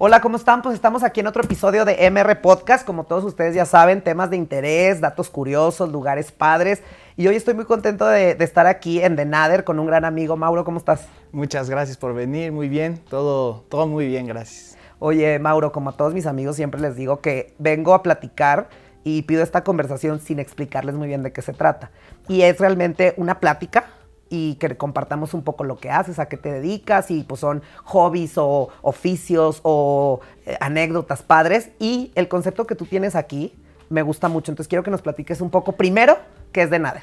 Hola, ¿cómo están? Pues estamos aquí en otro episodio de MR Podcast. Como todos ustedes ya saben, temas de interés, datos curiosos, lugares padres. Y hoy estoy muy contento de, estar aquí en The Nader con un gran amigo. Mauro, ¿cómo estás? Muchas gracias por venir, muy bien, todo, todo muy bien, gracias. Oye, Mauro, como a todos mis amigos siempre les digo que vengo a platicar y pido esta conversación sin explicarles muy bien de qué se trata. Y es realmente una plática y que compartamos un poco lo que haces, a qué te dedicas y pues son hobbies o oficios o eh, anécdotas padres y el concepto que tú tienes aquí me gusta mucho, entonces quiero que nos platiques un poco primero qué es de Nader.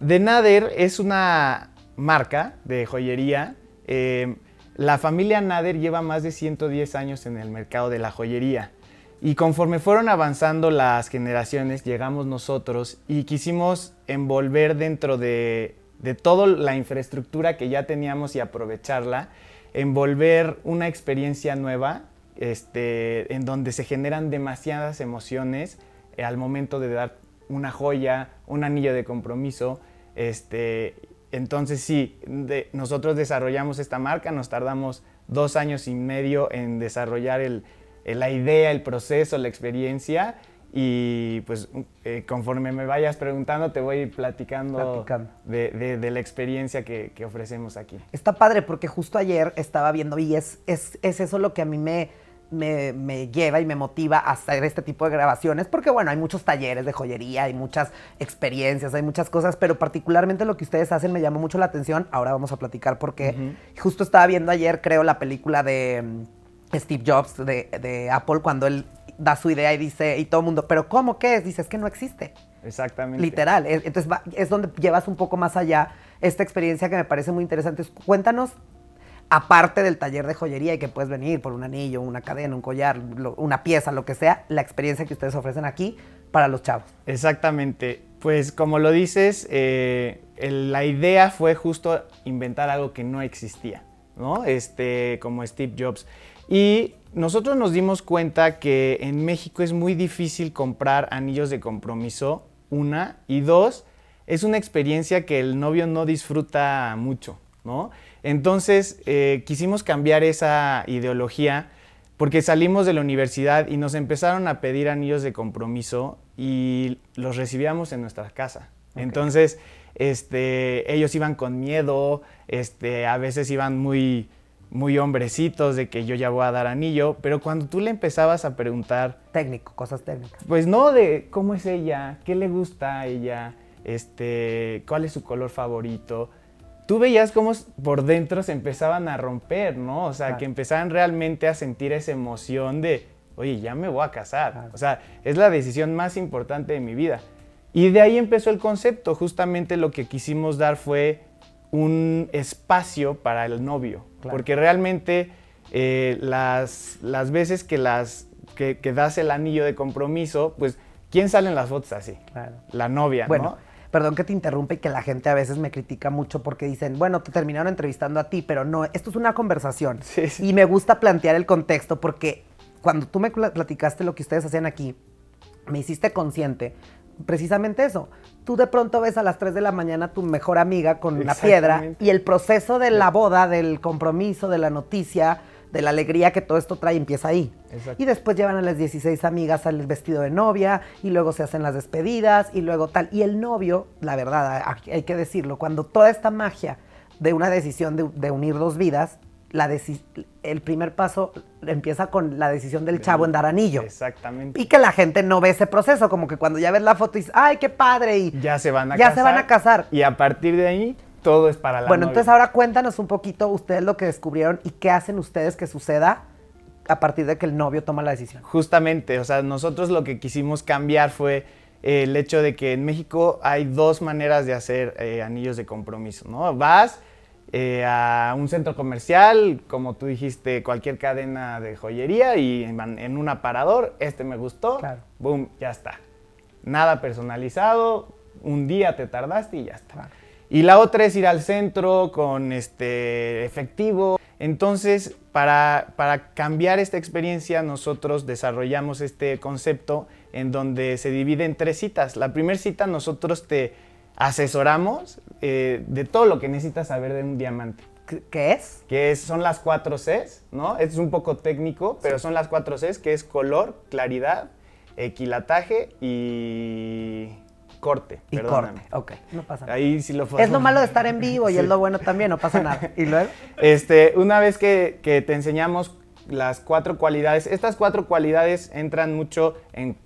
De Nader es una marca de joyería. Eh, la familia Nader lleva más de 110 años en el mercado de la joyería. Y conforme fueron avanzando las generaciones, llegamos nosotros y quisimos envolver dentro de de toda la infraestructura que ya teníamos y aprovecharla, envolver una experiencia nueva este, en donde se generan demasiadas emociones eh, al momento de dar una joya, un anillo de compromiso. Este, entonces sí, nosotros desarrollamos esta marca, nos tardamos dos años y medio en desarrollar la idea, el proceso, la experiencia y pues eh, conforme me vayas preguntando, te voy platicando, De, de, la experiencia que, que, ofrecemos aquí. Está padre porque justo ayer estaba viendo y es, es, es eso lo que a mí me, me, me, lleva y me motiva a hacer este tipo de grabaciones, porque bueno, hay muchos talleres de joyería, hay muchas experiencias, hay muchas cosas, pero particularmente lo que ustedes hacen me llamó mucho la atención. Ahora vamos a platicar porque justo estaba viendo ayer, creo, la película de Steve Jobs de, de Apple, cuando él da su idea y dice, y todo el mundo, ¿pero cómo? ¿Qué es? Dice, es que no existe. Exactamente. Literal. Entonces es donde llevas un poco más allá esta experiencia que me parece muy interesante. Cuéntanos, aparte del taller de joyería y que puedes venir por un anillo, una cadena, un collar, una pieza, lo que sea, la experiencia que ustedes ofrecen aquí para los chavos. Exactamente. Pues como lo dices, eh, la idea fue justo inventar algo que no existía, ¿no? Este, como Steve Jobs. Y nosotros nos dimos cuenta que en México es muy difícil comprar anillos de compromiso, una, y dos, es una experiencia que el novio no disfruta mucho, ¿no? Entonces eh, quisimos cambiar esa ideología porque salimos de la universidad y nos empezaron a pedir anillos de compromiso y los recibíamos en nuestra casa. Entonces, este, ellos iban con miedo, este, a veces iban muy muy hombrecitos de que yo ya voy a dar anillo, pero cuando tú le empezabas a preguntar... Técnico, cosas técnicas. Pues no de cómo es ella, qué le gusta a ella, este, cuál es su color favorito. Tú veías cómo por dentro se empezaban a romper, ¿no? O sea, que empezaban realmente a sentir esa emoción de, oye, ya me voy a casar. O sea, es la decisión más importante de mi vida. Y de ahí empezó el concepto. Justamente lo que quisimos dar fue un espacio para el novio. Porque realmente eh, las, las, veces que, las, que, das el anillo de compromiso, pues, ¿quién sale en las fotos así? La novia, bueno, Perdón que te interrumpe y que la gente a veces me critica mucho porque dicen, bueno, te terminaron entrevistando a ti, pero no, esto es una conversación. Y me gusta plantear el contexto porque cuando tú me platicaste lo que ustedes hacían aquí, me hiciste consciente precisamente eso. Tú de pronto ves a las 3 de la mañana a tu mejor amiga con una piedra y el proceso de la boda, del compromiso, de la noticia, de la alegría que todo esto trae empieza ahí. Y después llevan a las 16 amigas al vestido de novia y luego se hacen las despedidas y luego tal. Y el novio, la verdad, hay que decirlo, cuando toda esta magia de una decisión de, de unir dos vidas el primer paso empieza con la decisión del chavo en dar anillo. Exactamente. Y que la gente no ve ese proceso, como que cuando ya ves la foto y dices, ay, qué padre, y ya se van a ya casar. se van a casar. Y a partir de ahí, todo es para la Bueno, entonces ahora cuéntanos un poquito ustedes lo que descubrieron y qué hacen ustedes que suceda a partir de que el novio toma la decisión. Justamente, o sea, nosotros lo que quisimos cambiar fue el hecho de que en México hay dos maneras de hacer eh, anillos de compromiso, ¿no? Vas eh, a un centro comercial, como tú dijiste, cualquier cadena de joyería y en, un aparador, este me gustó, boom, ya está. Nada personalizado, un día te tardaste y ya está. Y la otra es ir al centro con este efectivo. Entonces, para, para cambiar esta experiencia, nosotros desarrollamos este concepto en donde se divide en tres citas. La primera cita nosotros te asesoramos eh, de todo lo que necesitas saber de un diamante. ¿Qué es? Que son las cuatro Cs, ¿no? Es un poco técnico, pero son las cuatro Cs, que es color, claridad, equilataje y corte. Y corte, ok, no pasa nada. Ahí sí lo Es lo malo de estar en vivo y es lo bueno también, no pasa nada. ¿Y luego? Este, una vez que, te enseñamos las cuatro cualidades, estas cuatro cualidades entran mucho en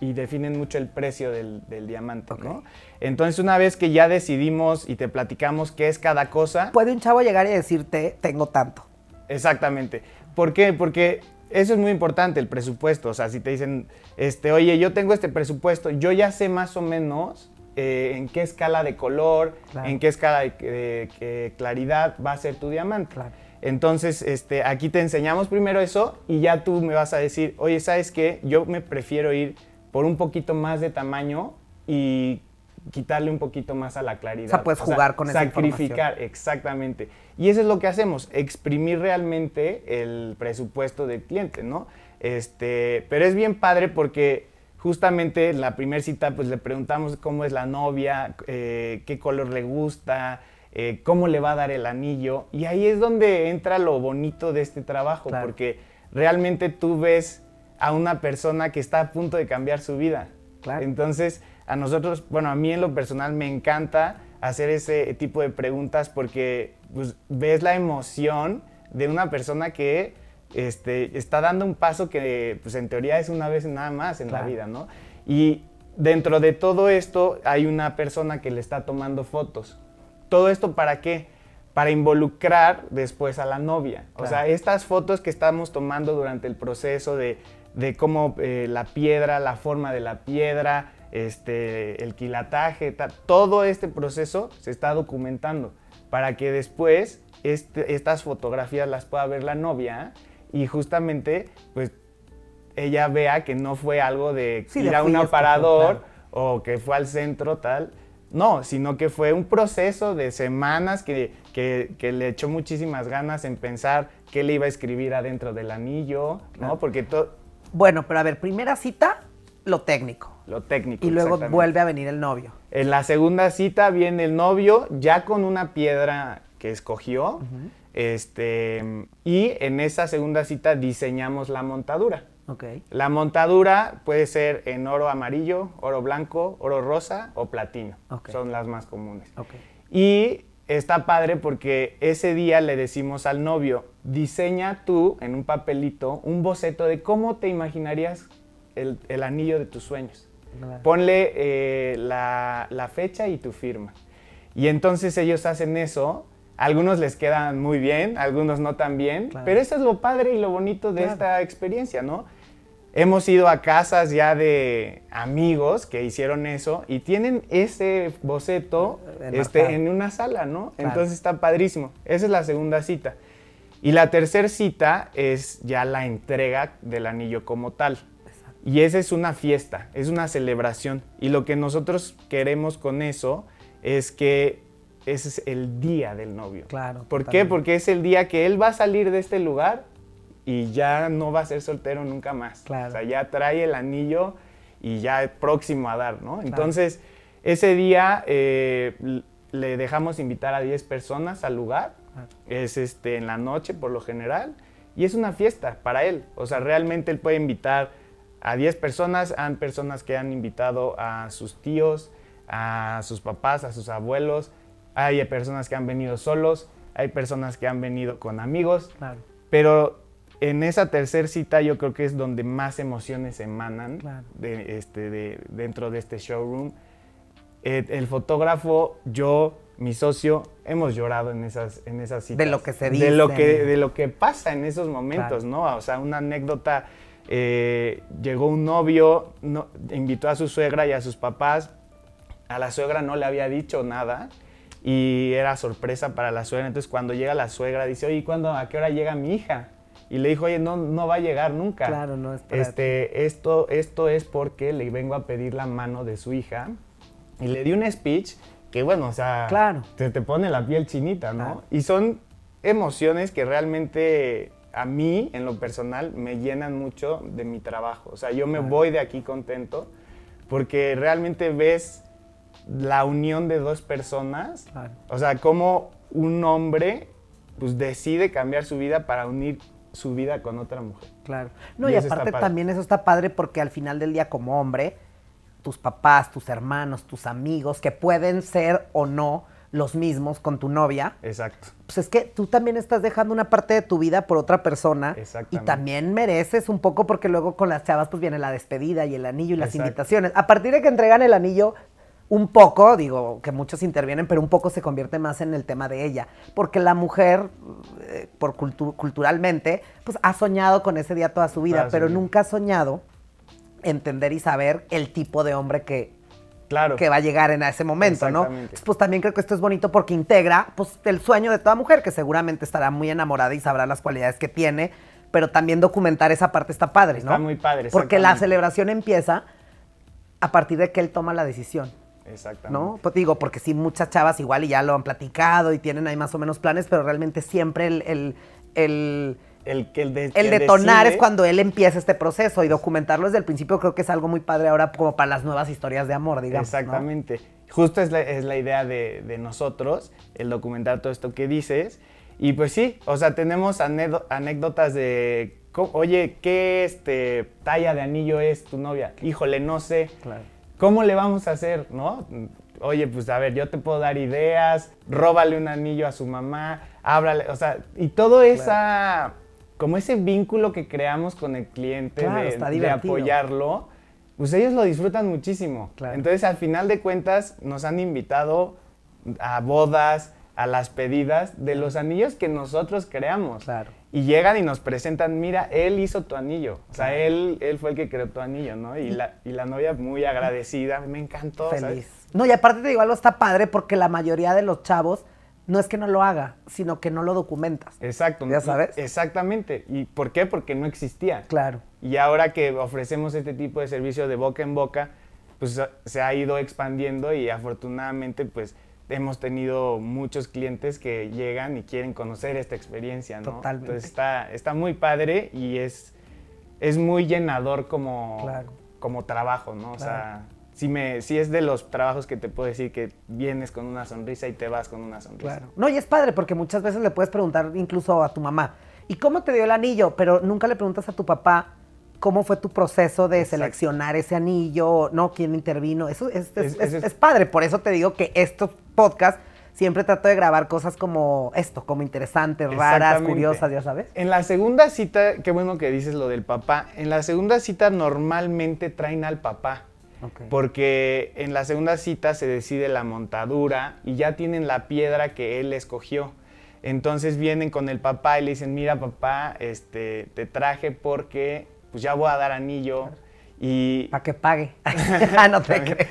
y definen mucho el precio del, diamante, ¿no? Entonces, una vez que ya decidimos y te platicamos qué es cada cosa... Puede un chavo llegar y decirte, tengo tanto. Exactamente. ¿Por qué? Porque eso es muy importante, el presupuesto. O sea, si te dicen, este, oye, yo tengo este presupuesto, yo ya sé más o menos eh, en qué escala de color, en qué escala de, claridad va a ser tu diamante. Entonces, este, aquí te enseñamos primero eso y ya tú me vas a decir, oye, ¿sabes qué? Yo me prefiero ir por un poquito más de tamaño y quitarle un poquito más a la claridad. O sea, puedes jugar con esa Sacrificar, exactamente. Y eso es lo que hacemos, exprimir realmente el presupuesto del cliente, ¿no? Este, pero es bien padre porque justamente en la primera cita pues le preguntamos cómo es la novia, eh, qué color le gusta, eh, cómo le va a dar el anillo. Y ahí es donde entra lo bonito de este trabajo, porque realmente tú ves a una persona que está a punto de cambiar su vida. Entonces, a nosotros, bueno, a mí en lo personal me encanta hacer ese tipo de preguntas porque pues, ves la emoción de una persona que este, está dando un paso que pues, en teoría es una vez nada más en la vida, ¿no? Y dentro de todo esto hay una persona que le está tomando fotos. ¿Todo esto para qué? Para involucrar después a la novia. O sea, estas fotos que estamos tomando durante el proceso de de cómo eh, la piedra, la forma de la piedra, este, el quilataje, todo este proceso se está documentando para que después este, estas fotografías las pueda ver la novia y justamente pues ella vea que no fue algo de ir a un aparador o que fue al centro tal. No, sino que fue un proceso de semanas que, que, le echó muchísimas ganas en pensar qué le iba a escribir adentro del anillo, ¿no? Porque todo bueno, pero a ver, primera cita, lo técnico. Lo técnico. Y luego vuelve a venir el novio. En la segunda cita viene el novio ya con una piedra que escogió. Este, y en esa segunda cita diseñamos la montadura. Okay. La montadura puede ser en oro amarillo, oro blanco, oro rosa o platino. Son las más comunes. Okay. Y está padre porque ese día le decimos al novio, diseña tú en un papelito un boceto de cómo te imaginarías el, anillo de tus sueños. Ponle eh, la, fecha y tu firma. Y entonces ellos hacen eso. Algunos les quedan muy bien, algunos no tan bien, pero eso es lo padre y lo bonito de esta experiencia, ¿no? Hemos ido a casas ya de amigos que hicieron eso y tienen ese boceto este, en una sala, ¿no? Entonces está padrísimo. Esa es la segunda cita. Y la tercera cita es ya la entrega del anillo como tal. Y esa es una fiesta, es una celebración. Y lo que nosotros queremos con eso es que ese es el día del novio. Claro. ¿Por qué? Porque es el día que él va a salir de este lugar y ya no va a ser soltero nunca más. Claro. O sea, ya trae el anillo y ya es próximo a dar, ¿no? Entonces, ese día eh, le dejamos invitar a 10 personas al lugar. Es este, en la noche por lo general. Y es una fiesta para él. O sea, realmente él puede invitar a 10 personas. Han personas que han invitado a sus tíos, a sus papás, a sus abuelos. Hay personas que han venido solos. Hay personas que han venido con amigos. Claro. Pero en esa tercera cita yo creo que es donde más emociones emanan de, este, de, dentro de este showroom. Eh, el fotógrafo, yo, mi socio, hemos llorado en esas, en esas citas. De lo que se dice. De lo que, de lo que pasa en esos momentos, ¿no? O sea, una anécdota, eh, llegó un novio, no, invitó a su suegra y a sus papás, a la suegra no le había dicho nada y era sorpresa para la suegra. Entonces cuando llega la suegra dice, oye, ¿cuándo, a qué hora llega mi hija? Y le dijo, oye, no, no va a llegar nunca. Claro, no es este, esto, esto es porque le vengo a pedir la mano de su hija y le di un speech que, bueno, o sea, claro. te, te pone la piel chinita, ¿no? Y son emociones que realmente a mí, en lo personal, me llenan mucho de mi trabajo. O sea, yo me voy de aquí contento porque realmente ves la unión de dos personas. O sea, cómo un hombre pues decide cambiar su vida para unir su vida con otra mujer. Claro. No, y, aparte también eso está padre porque al final del día como hombre, tus papás, tus hermanos, tus amigos, que pueden ser o no los mismos con tu novia. Exacto. Pues es que tú también estás dejando una parte de tu vida por otra persona. Y también mereces un poco porque luego con las chavas pues viene la despedida y el anillo y las invitaciones. A partir de que entregan el anillo, un poco, digo que muchos intervienen, pero un poco se convierte más en el tema de ella. Porque la mujer, eh, por culturalmente, pues ha soñado con ese día toda su vida, pero nunca ha soñado entender y saber el tipo de hombre que, claro. que va a llegar en ese momento, ¿no? pues también creo que esto es bonito porque integra pues, el sueño de toda mujer, que seguramente estará muy enamorada y sabrá las cualidades que tiene, pero también documentar esa parte está padre, ¿no? Está muy padre. Porque la celebración empieza a partir de que él toma la decisión. Exactamente. ¿No? Pues digo, porque sí, muchas chavas igual y ya lo han platicado y tienen ahí más o menos planes, pero realmente siempre el, el el, el, de, el detonar es cuando él empieza este proceso y documentarlo desde el principio creo que es algo muy padre ahora como para las nuevas historias de amor, digamos. Exactamente. Justo es la, es la idea de, de, nosotros, el documentar todo esto que dices. Y pues sí, o sea, tenemos anécdotas de, oye, ¿qué este, talla de anillo es tu novia? Híjole, no sé. ¿Cómo le vamos a hacer? ¿No? Oye, pues a ver, yo te puedo dar ideas, róbale un anillo a su mamá, háblale, o sea, y todo esa como ese vínculo que creamos con el cliente de, apoyarlo, pues ellos lo disfrutan muchísimo. Entonces, al final de cuentas, nos han invitado a bodas, a las pedidas de los anillos que nosotros creamos. Y llegan y nos presentan, mira, él hizo tu anillo. O sea, él, él fue el que creó tu anillo, ¿no? Y, la, y la novia muy agradecida, me encantó. Feliz. No, y aparte te digo, algo está padre porque la mayoría de los chavos no es que no lo haga, sino que no lo documentas. Exacto. ¿Ya sabes? Exactamente. ¿Y por qué? Porque no existía. Claro. Y ahora que ofrecemos este tipo de servicio de boca en boca, pues se ha ido expandiendo y afortunadamente pues hemos tenido muchos clientes que llegan y quieren conocer esta experiencia, ¿no? Totalmente. Entonces está, está muy padre y es, es muy llenador como, como trabajo, ¿no? O sea si, me, si es de los trabajos que te puedo decir que vienes con una sonrisa y te vas con una sonrisa. Claro. No, y es padre porque muchas veces le puedes preguntar incluso a tu mamá, ¿y cómo te dio el anillo? Pero nunca le preguntas a tu papá cómo fue tu proceso de seleccionar ese anillo, ¿no? ¿Quién intervino? Eso es, es, padre. Por eso te digo que estos podcasts siempre trato de grabar cosas como esto, como interesantes, raras, curiosas, ya sabes. En la segunda cita, qué bueno que dices lo del papá, en la segunda cita normalmente traen al papá. Porque en la segunda cita se decide la montadura y ya tienen la piedra que él escogió. Entonces vienen con el papá y le dicen, mira papá, este, te traje porque pues ya voy a dar anillo. Y... Para que pague. Ah, no te creo.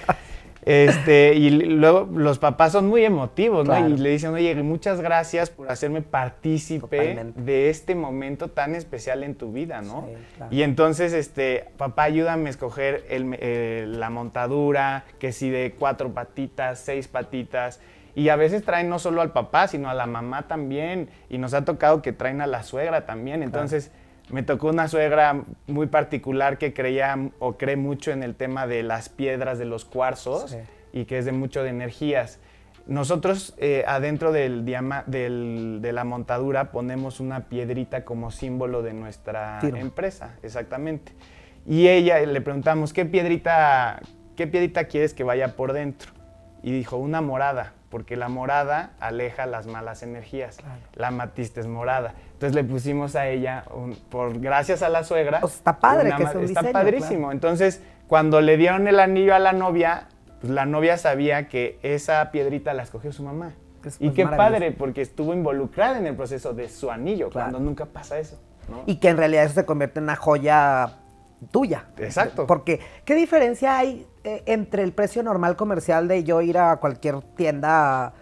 Este, y luego los papás son muy emotivos, ¿no? Y le dicen, oye, muchas gracias por hacerme partícipe de este momento tan especial en tu vida, ¿no? Y entonces, este, papá, ayúdame a escoger eh, la montadura, que si de cuatro patitas, seis patitas. Y a veces traen no solo al papá, sino a la mamá también. Y nos ha tocado que traen a la suegra también. Entonces me tocó una suegra muy particular que creía o cree mucho en el tema de las piedras de los cuarzos y que es de mucho de energías. Nosotros eh, adentro del, del, de la montadura ponemos una piedrita como símbolo de nuestra empresa, exactamente. Y ella le preguntamos, ¿qué piedrita, ¿qué piedrita quieres que vaya por dentro? Y dijo, una morada porque la morada aleja las malas energías. La matista es morada. Entonces le pusimos a ella, por gracias a la suegra. Pues está padre que sea un Está padrísimo. Entonces, cuando le dieron el anillo a la novia, pues la novia sabía que esa piedrita la escogió su mamá. y qué padre, porque estuvo involucrada en el proceso de su anillo, cuando nunca pasa eso. Y que en realidad eso se convierte en una joya tuya. Exacto. Porque, ¿qué diferencia hay eh, entre el precio normal comercial de yo ir a cualquier tienda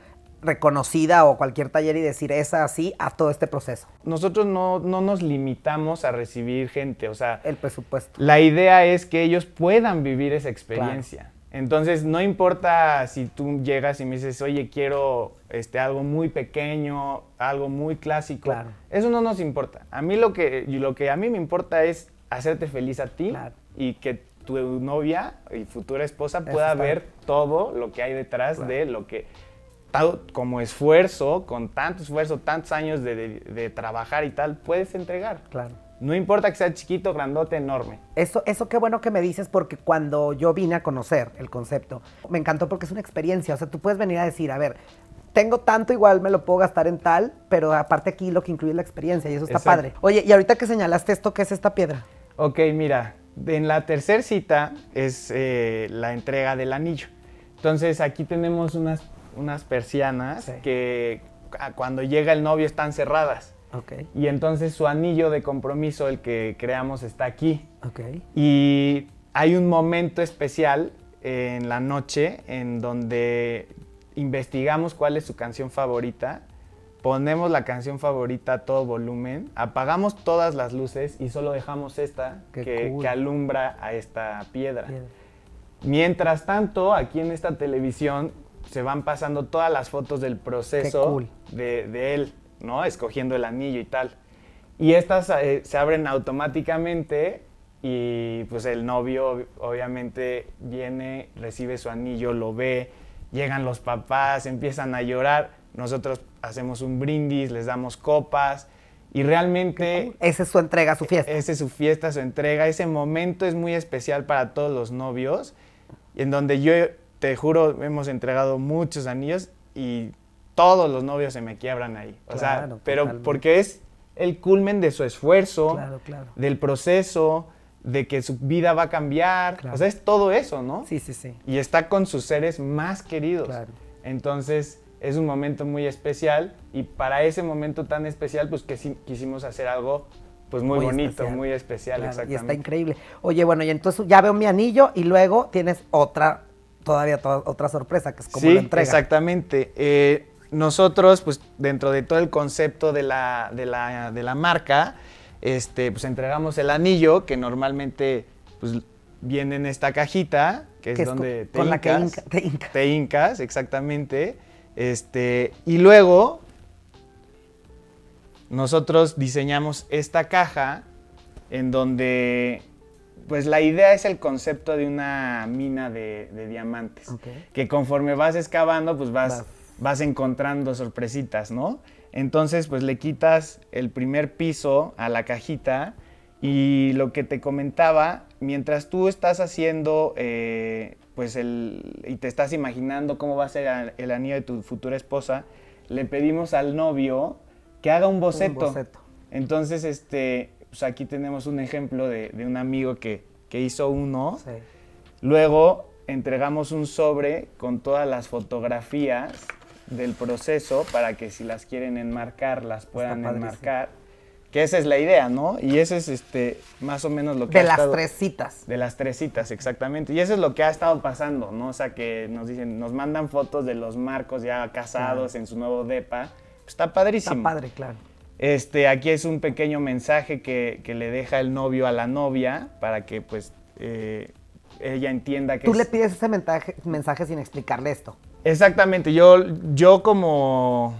reconocida o cualquier taller y decir es así a todo este proceso? Nosotros no, nos limitamos a recibir gente, o sea... El presupuesto. La idea es que ellos puedan vivir esa experiencia. Entonces, no importa si tú llegas y me dices, oye, quiero este, algo muy pequeño, algo muy clásico. Eso no nos importa. A mí lo que, lo que a mí me importa es hacerte feliz a ti y que tu novia y futura esposa pueda ver todo lo que hay detrás de lo que, como esfuerzo, con tanto esfuerzo, tantos años de, trabajar y tal, puedes entregar. Claro. No importa que sea chiquito, grandote, enorme. Eso, eso qué bueno que me dices porque cuando yo vine a conocer el concepto, me encantó porque es una experiencia. O sea, tú puedes venir a decir, a ver, tengo tanto, igual me lo puedo gastar en tal, pero aparte aquí lo que incluye es la experiencia y eso está padre. Oye, y ahorita que señalaste esto, ¿qué es esta piedra? Ok, mira, en la tercera cita es eh, la entrega del anillo. Entonces aquí tenemos unas, unas persianas que cuando llega el novio están cerradas. Okay. Y entonces su anillo de compromiso, el que creamos, está aquí. Okay. Y hay un momento especial en la noche en donde investigamos cuál es su canción favorita ponemos la canción favorita a todo volumen, apagamos todas las luces y solo dejamos esta que, alumbra a esta piedra. Mientras tanto, aquí en esta televisión se van pasando todas las fotos del proceso de, él, ¿no? Escogiendo el anillo y tal. Y estas eh, se abren automáticamente y pues el novio obviamente viene, recibe su anillo, lo ve, llegan los papás, empiezan a llorar nosotros hacemos un brindis, les damos copas y realmente... Esa es su entrega, su fiesta. Esa es su fiesta, su entrega. Ese momento es muy especial para todos los novios, en donde yo, te juro, hemos entregado muchos anillos y todos los novios se me quiebran ahí. O sea, pero porque es el culmen de su esfuerzo, del proceso, de que su vida va a cambiar. O sea, es todo eso, ¿no? Sí, sí, sí. Y está con sus seres más queridos. Entonces, es un momento muy especial y para ese momento tan especial, pues que quisimos hacer algo pues muy, bonito, muy especial, exactamente. Y está increíble. Oye, bueno, y entonces ya veo mi anillo y luego tienes otra, todavía otra sorpresa, que es como sí, lo entrega. exactamente. Eh, nosotros, pues dentro de todo el concepto de la, de la, de la marca, este, pues entregamos el anillo, que normalmente pues, viene en esta cajita, que es, donde te, la que te, te incas, exactamente. Este, y luego nosotros diseñamos esta caja en donde pues la idea es el concepto de una mina de, diamantes. Que conforme vas excavando, pues vas, vas, encontrando sorpresitas, ¿no? Entonces, pues le quitas el primer piso a la cajita y lo que te comentaba, mientras tú estás haciendo eh, pues el, y te estás imaginando cómo va a ser el anillo de tu futura esposa, le pedimos al novio que haga un boceto. Entonces, este, pues aquí tenemos un ejemplo de, un amigo que, hizo uno. Luego entregamos un sobre con todas las fotografías del proceso para que si las quieren enmarcar, las puedan enmarcar. Que esa es la idea, ¿no? Y ese es este, más o menos lo que... De las tres citas. De las tres citas, exactamente. Y eso es lo que ha estado pasando, ¿no? O sea, que nos dicen, nos mandan fotos de los marcos ya casados en su nuevo DEPA. Pues está padrísimo. Está padre, claro. Este, aquí es un pequeño mensaje que, le deja el novio a la novia para que, pues, eh, ella entienda que... Tú le pides ese mensaje, mensaje sin explicarle esto. Exactamente. Yo, yo como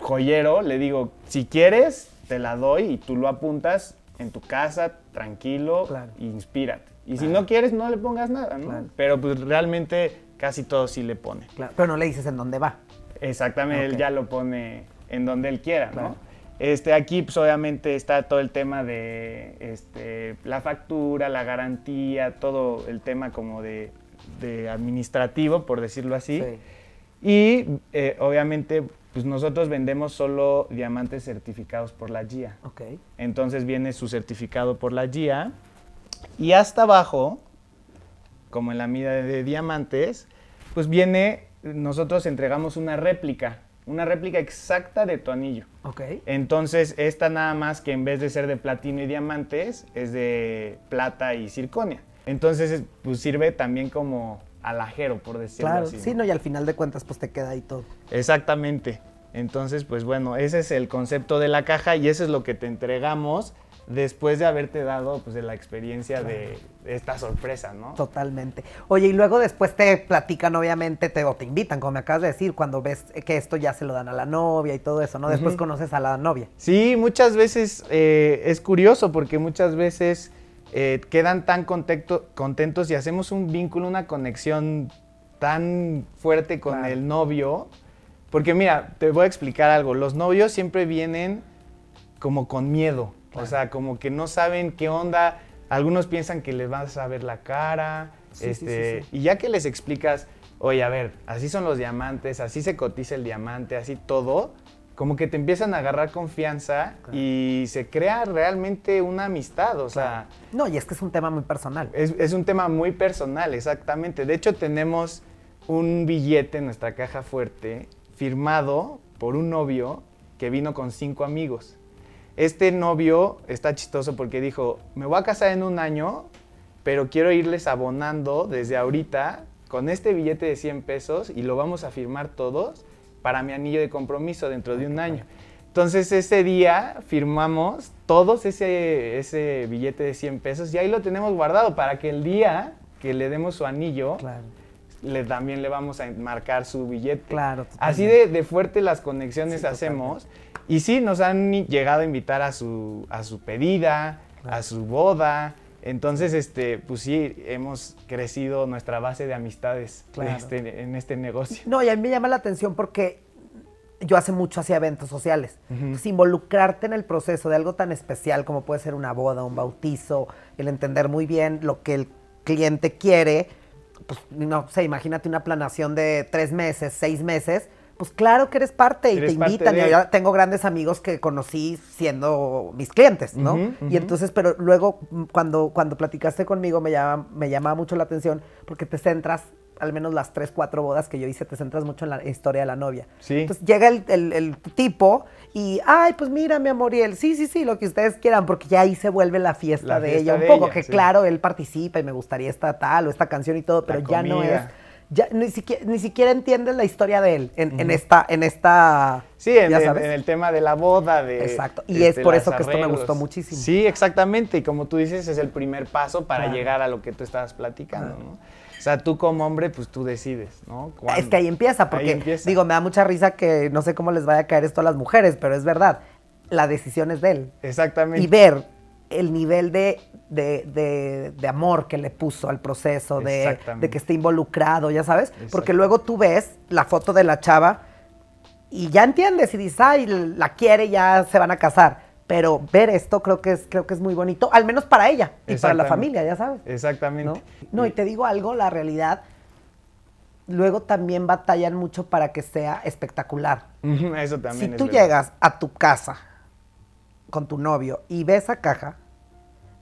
joyero le digo, si quieres te la doy y tú lo apuntas en tu casa, tranquilo, inspírate. Y si no quieres, no le pongas nada, ¿no? Pero pues realmente casi todo sí le pone. Pero no le dices en dónde va. Exactamente, él ya lo pone en donde él quiera, ¿no? Este, aquí pues, obviamente está todo el tema de este, la factura, la garantía, todo el tema como de, administrativo, por decirlo así. Y eh, obviamente pues nosotros vendemos solo diamantes certificados por la GIA. Ok. Entonces viene su certificado por la GIA y hasta abajo, como en la mida de diamantes, pues viene, nosotros entregamos una réplica, una réplica exacta de tu anillo. Ok. Entonces esta nada más que en vez de ser de platino y diamantes, es de plata y circonia. Entonces, pues sirve también como alajero, por decirlo claro, así. Sí, no, y al final de cuentas, pues te queda ahí todo. Exactamente. Entonces, pues bueno, ese es el concepto de la caja y eso es lo que te entregamos después de haberte dado pues de la experiencia de esta sorpresa, ¿no? Totalmente. Oye, y luego después te platican, obviamente, te, o te invitan, como me acabas de decir, cuando ves que esto ya se lo dan a la novia y todo eso, ¿no? Después conoces a la novia. Sí, muchas veces eh, es curioso porque muchas veces eh, quedan tan contentos y hacemos un vínculo, una conexión tan fuerte con el novio. Porque mira, te voy a explicar algo. Los novios siempre vienen como con miedo. O sea, como que no saben qué onda. Algunos piensan que les vas a ver la cara. este, y ya que les explicas, oye, a ver, así son los diamantes, así se cotiza el diamante, así todo, como que te empiezan a agarrar confianza y se crea realmente una amistad, o sea... No, y es que es un tema muy personal. Es, un tema muy personal, exactamente. De hecho, tenemos un billete en nuestra caja fuerte firmado por un novio que vino con cinco amigos. Este novio está chistoso porque dijo, me voy a casar en un año, pero quiero irles abonando desde ahorita con este billete de 100 pesos y lo vamos a firmar todos para mi anillo de compromiso dentro de un año. Entonces ese día firmamos todos ese, ese billete de 100 pesos y ahí lo tenemos guardado para que el día que le demos su anillo, le, también le vamos a marcar su billete. Claro. Así de, fuerte las conexiones hacemos. Y sí, nos han llegado a invitar a su, a su pedida, a su boda. Entonces, este, pues sí, hemos crecido nuestra base de amistades este, en este negocio. No, y a mí me llama la atención porque yo hace mucho hacía eventos sociales. involucrarte en el proceso de algo tan especial como puede ser una boda, un bautizo, el entender muy bien lo que el cliente quiere, pues no sé, imagínate una planación de tres meses, seis meses, pues claro que eres parte y te invitan. Y yo tengo grandes amigos que conocí siendo mis clientes, ¿no? Y entonces, pero luego mm, cuando, cuando platicaste conmigo me, llama, me llamaba mucho la atención porque te centras, al menos las tres, cuatro bodas que yo hice, te centras mucho en la historia de la novia. Sí. Entonces llega el, el, tipo y, ay, pues mira, mi amor, y él, sí, sí, sí, lo que ustedes quieran, porque ya ahí se vuelve la fiesta de ella un poco, que claro, él participa y me gustaría esta tal o esta canción y todo, pero ya no es ya ni siquiera, ni siquiera entiendes la historia de él en, esta, en esta. Sí, en, el tema de la boda, de. Exacto. Y es por eso que esto me gustó muchísimo. Sí, exactamente. Y como tú dices, es el primer paso para llegar a lo que tú estabas platicando, ¿no? O sea, tú como hombre, pues tú decides, ¿no? Es que ahí empieza, porque digo, me da mucha risa que no sé cómo les vaya a caer esto a las mujeres, pero es verdad. La decisión es de él. Exactamente. Y ver el nivel de, de, amor que le puso al proceso, de, que esté involucrado, ya sabes. Porque luego tú ves la foto de la chava y ya entiendes y dices, ay, la quiere, ya se van a casar. Pero ver esto creo que es, creo que es muy bonito, al menos para ella y para la familia, ya sabes. Exactamente. ¿No? y te digo algo, la realidad, luego también batallan mucho para que sea espectacular. Eso también. Si tú llegas a tu casa con tu novio y ves esa caja,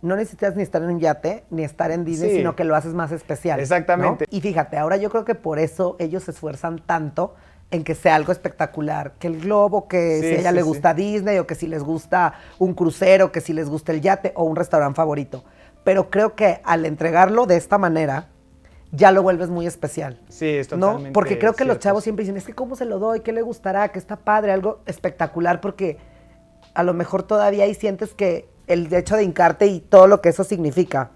no necesitas ni estar en un yate ni estar en Disney, sino que lo haces más especial. Exactamente. Y fíjate, ahora yo creo que por eso ellos se esfuerzan tanto en que sea algo espectacular, que el globo, que si a ella le gusta Disney o que si les gusta un crucero, que si les gusta el yate o un restaurante favorito. Pero creo que al entregarlo de esta manera, ya lo vuelves muy especial. Sí, es totalmente ¿no? Porque creo que los chavos siempre dicen, es que cómo se lo doy, qué le gustará, que está padre, algo espectacular, porque a lo mejor todavía ahí sientes que el hecho de hincarte y todo lo que eso significa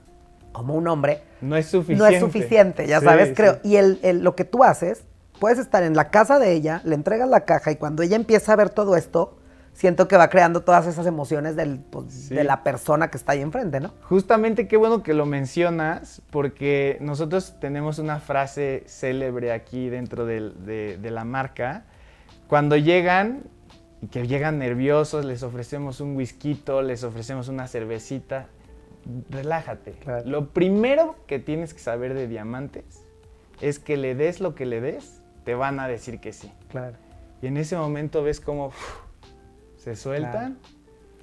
como un hombre no es suficiente. No es suficiente, ya sabes, creo. Y el, lo que tú haces, puedes estar en la casa de ella, le entregas la caja y cuando ella empieza a ver todo esto, siento que va creando todas esas emociones del, pues, de la persona que está ahí enfrente, ¿no? Justamente qué bueno que lo mencionas, porque nosotros tenemos una frase célebre aquí dentro de la marca. Cuando llegan, y que llegan nerviosos, les ofrecemos un whisky, les ofrecemos una cervecita. Relájate. Lo primero que tienes que saber de diamantes es que le des lo que le des, te van a decir que sí. Claro. Y en ese momento ves cómo se sueltan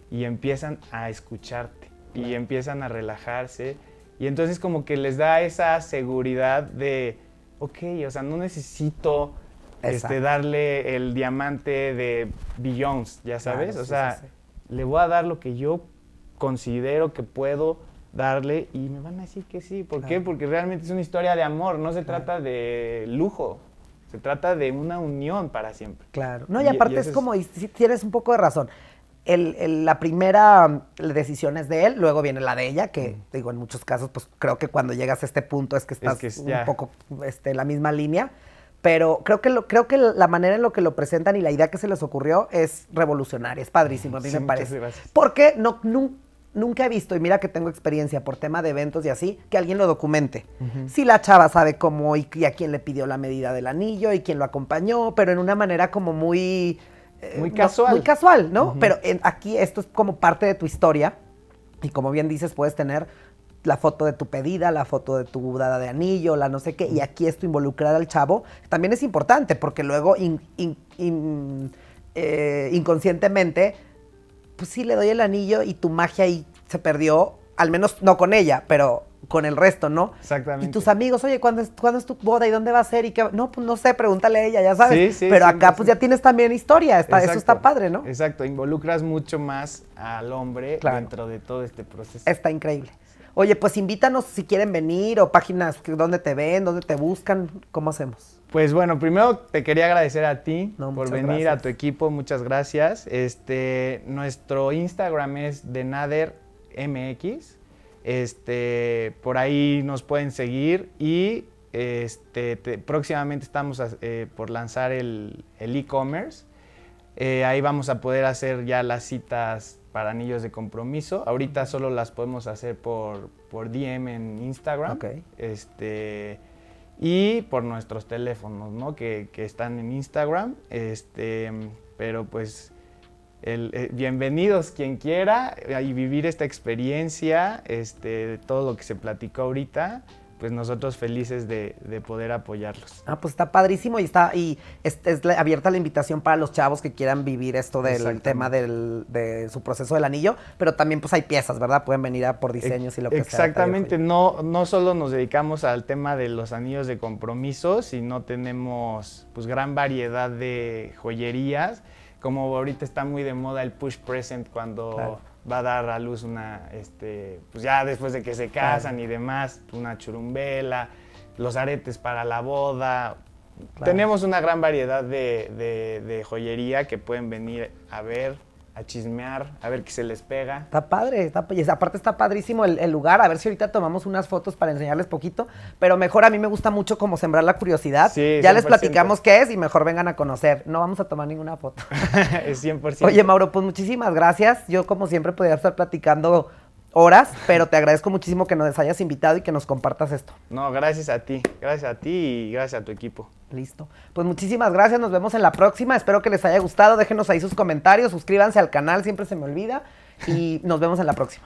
y empiezan a escucharte y empiezan a relajarse. Y entonces como que les da esa seguridad de, ok, o sea, no necesito este, darle el diamante de Billions, ya sabes. o sea, le voy a dar lo que yo considero que puedo darle y me van a decir que sí. ¿Por qué? Porque realmente es una historia de amor, no se trata de lujo. Se trata de una unión para siempre. Claro. No, y aparte es como, y si tienes un poco de razón. la primera decisión es de él, luego viene la de ella, que digo, en muchos casos, pues creo que cuando llegas a este punto es que estás un poco este, en la misma línea. Pero creo que, lo, creo que la manera en lo que lo presentan y la idea que se les ocurrió es revolucionaria, es padrísimo, a mí me parece. Porque no, nunca he visto, y mira que tengo experiencia por tema de eventos y así, que alguien lo documente. Si la chava sabe cómo y, a quién le pidió la medida del anillo y quién lo acompañó, pero en una manera como muy... Eh, muy casual. muy casual, ¿no? Pero aquí esto es como parte de tu historia y como bien dices, puedes tener la foto de tu pedida, la foto de tu dada de anillo, la no sé qué, y aquí esto involucrar al chavo, también es importante porque luego eh, inconscientemente, pues sí le doy el anillo y tu magia ahí se perdió, al menos no con ella, pero con el resto, ¿no? Exactamente. Y tus amigos, oye, ¿cuándo es, ¿cuándo es tu boda y dónde va a ser? Y qué? No, pues no sé, pregúntale a ella, ya sabes. Sí, sí, Pero acá pues ya tienes también historia, está, eso está padre, ¿no? Exacto, involucras mucho más al hombre dentro de todo este proceso. Está increíble. Oye, pues invítanos si quieren venir o páginas donde te ven, donde te buscan, ¿cómo hacemos? Pues bueno, primero te quería agradecer a ti por venir, a tu equipo, muchas gracias. Este, nuestro Instagram es denadermx. Este, por ahí nos pueden seguir y este, próximamente estamos eh, por lanzar el e-commerce. Eh, ahí vamos a poder hacer ya las citas para anillos de compromiso. Ahorita solo las podemos hacer por, por DM en Instagram. Este, y por nuestros teléfonos, ¿no? Que, están en Instagram. Este, pero pues eh, bienvenidos quien quiera y vivir esta experiencia, este, de todo lo que se platicó ahorita pues nosotros felices de, poder apoyarlos. Ah, pues está padrísimo y está y es, abierta la invitación para los chavos que quieran vivir esto del tema del, de su proceso del anillo, pero también pues hay piezas, ¿verdad? Pueden venir a por diseños y lo que sea. Exactamente, no, no solo nos dedicamos al tema de los anillos de compromiso, sino tenemos pues gran variedad de joyerías, como ahorita está muy de moda el push present cuando va a dar a luz una, este, pues ya después de que se casan y demás, una churumbela, los aretes para la boda. Tenemos una gran variedad de, de joyería que pueden venir a ver a chismear, a ver qué se les pega. Está padre, está, y aparte está padrísimo el, lugar, a ver si ahorita tomamos unas fotos para enseñarles poquito, pero mejor a mí me gusta mucho como sembrar la curiosidad. ya les platicamos qué es y mejor vengan a conocer. No vamos a tomar ninguna foto. es 100%. Oye, Mauro, pues muchísimas gracias. Yo como siempre podría estar platicando horas, pero te agradezco muchísimo que nos hayas invitado y que nos compartas esto. No, gracias a ti, gracias a ti y gracias a tu equipo. Listo. Pues muchísimas gracias, nos vemos en la próxima. Espero que les haya gustado. Déjenos ahí sus comentarios, suscríbanse al canal, siempre se me olvida. Y nos vemos en la próxima.